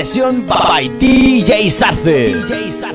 Sesión by DJ Sarce. DJ Sarce.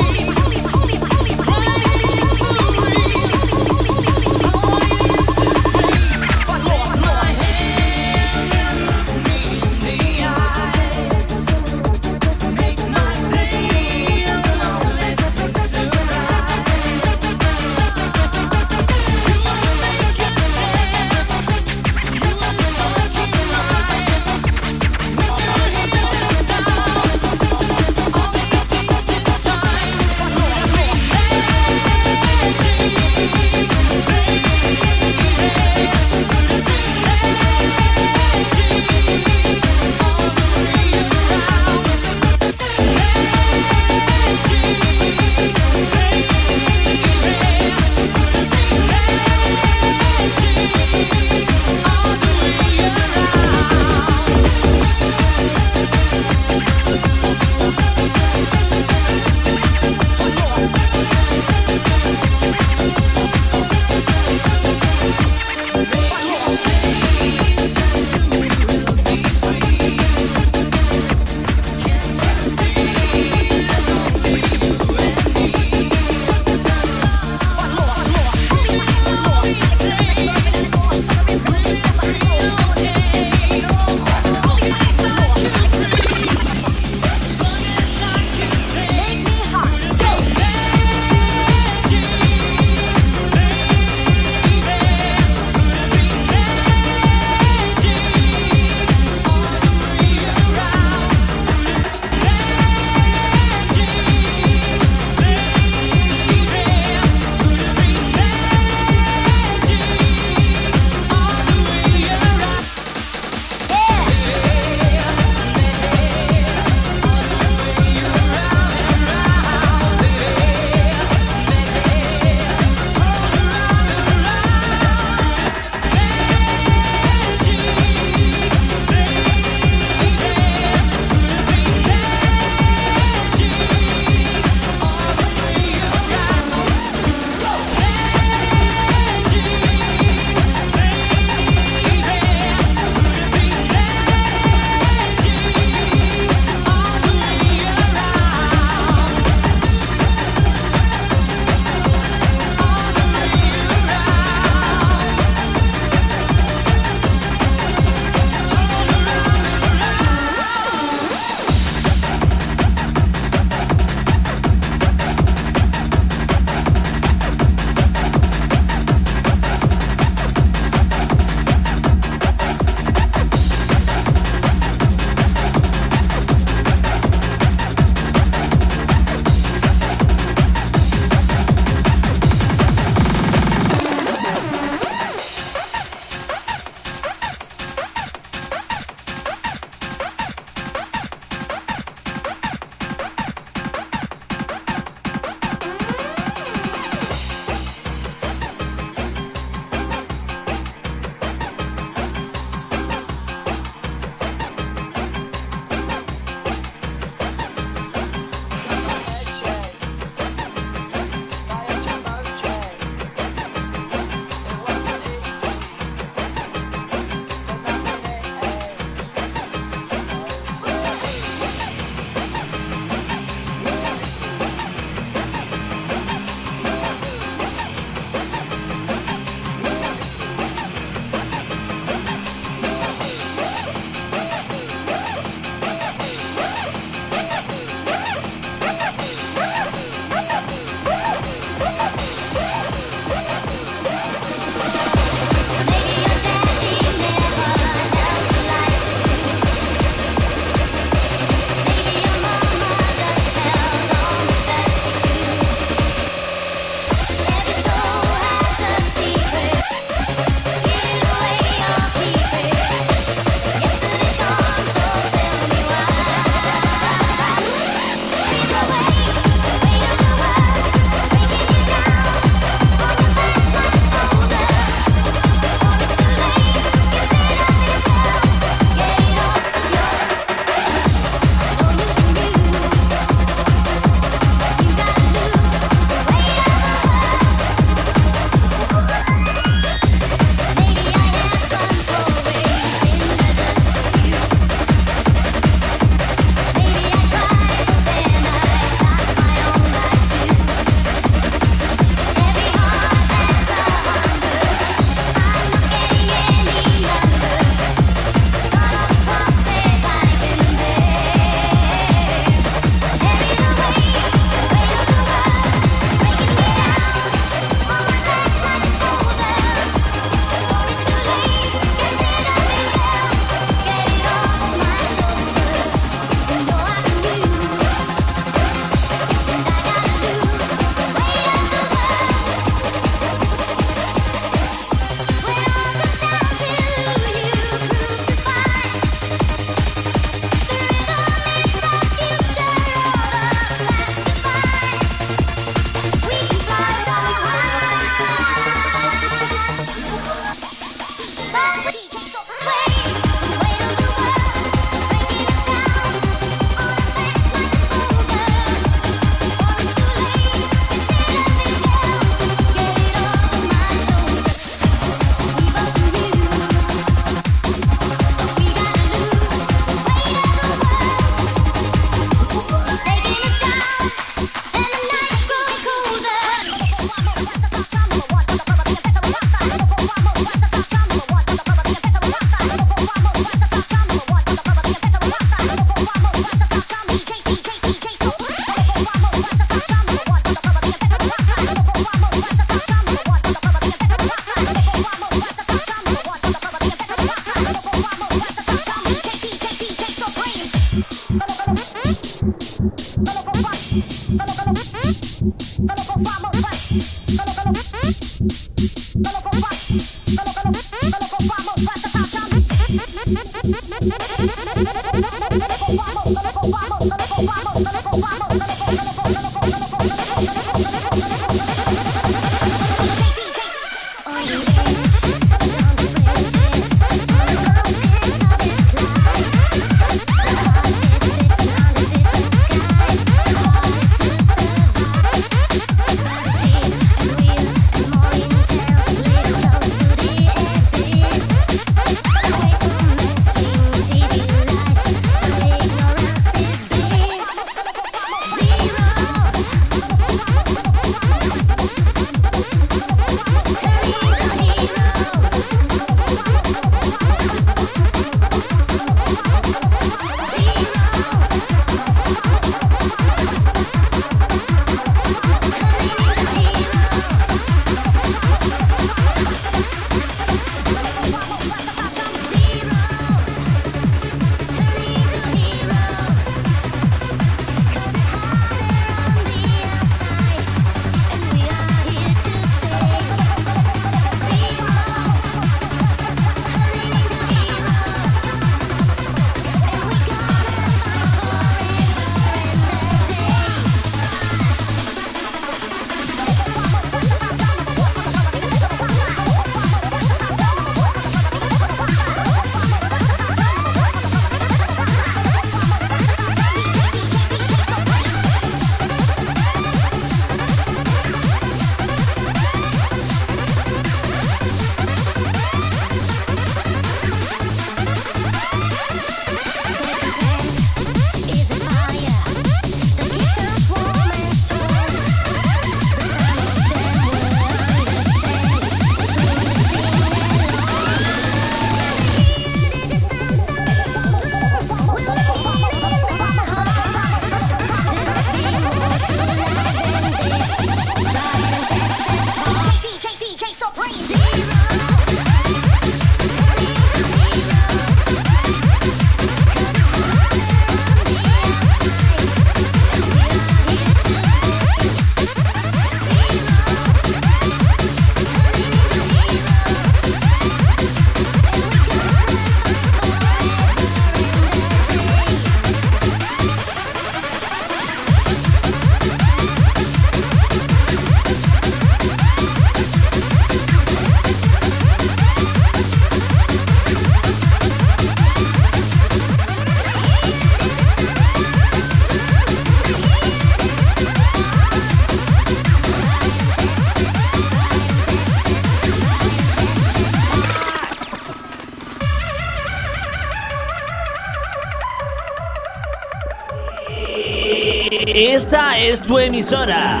Tu emisora.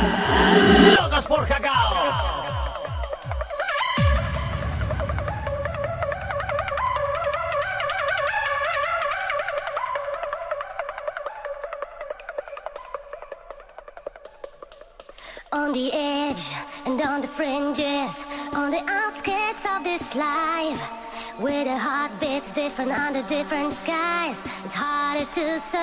Por Cacao. On the edge and on the fringes, on the outskirts of this life, where the heart beats different under different skies, it's harder to survive.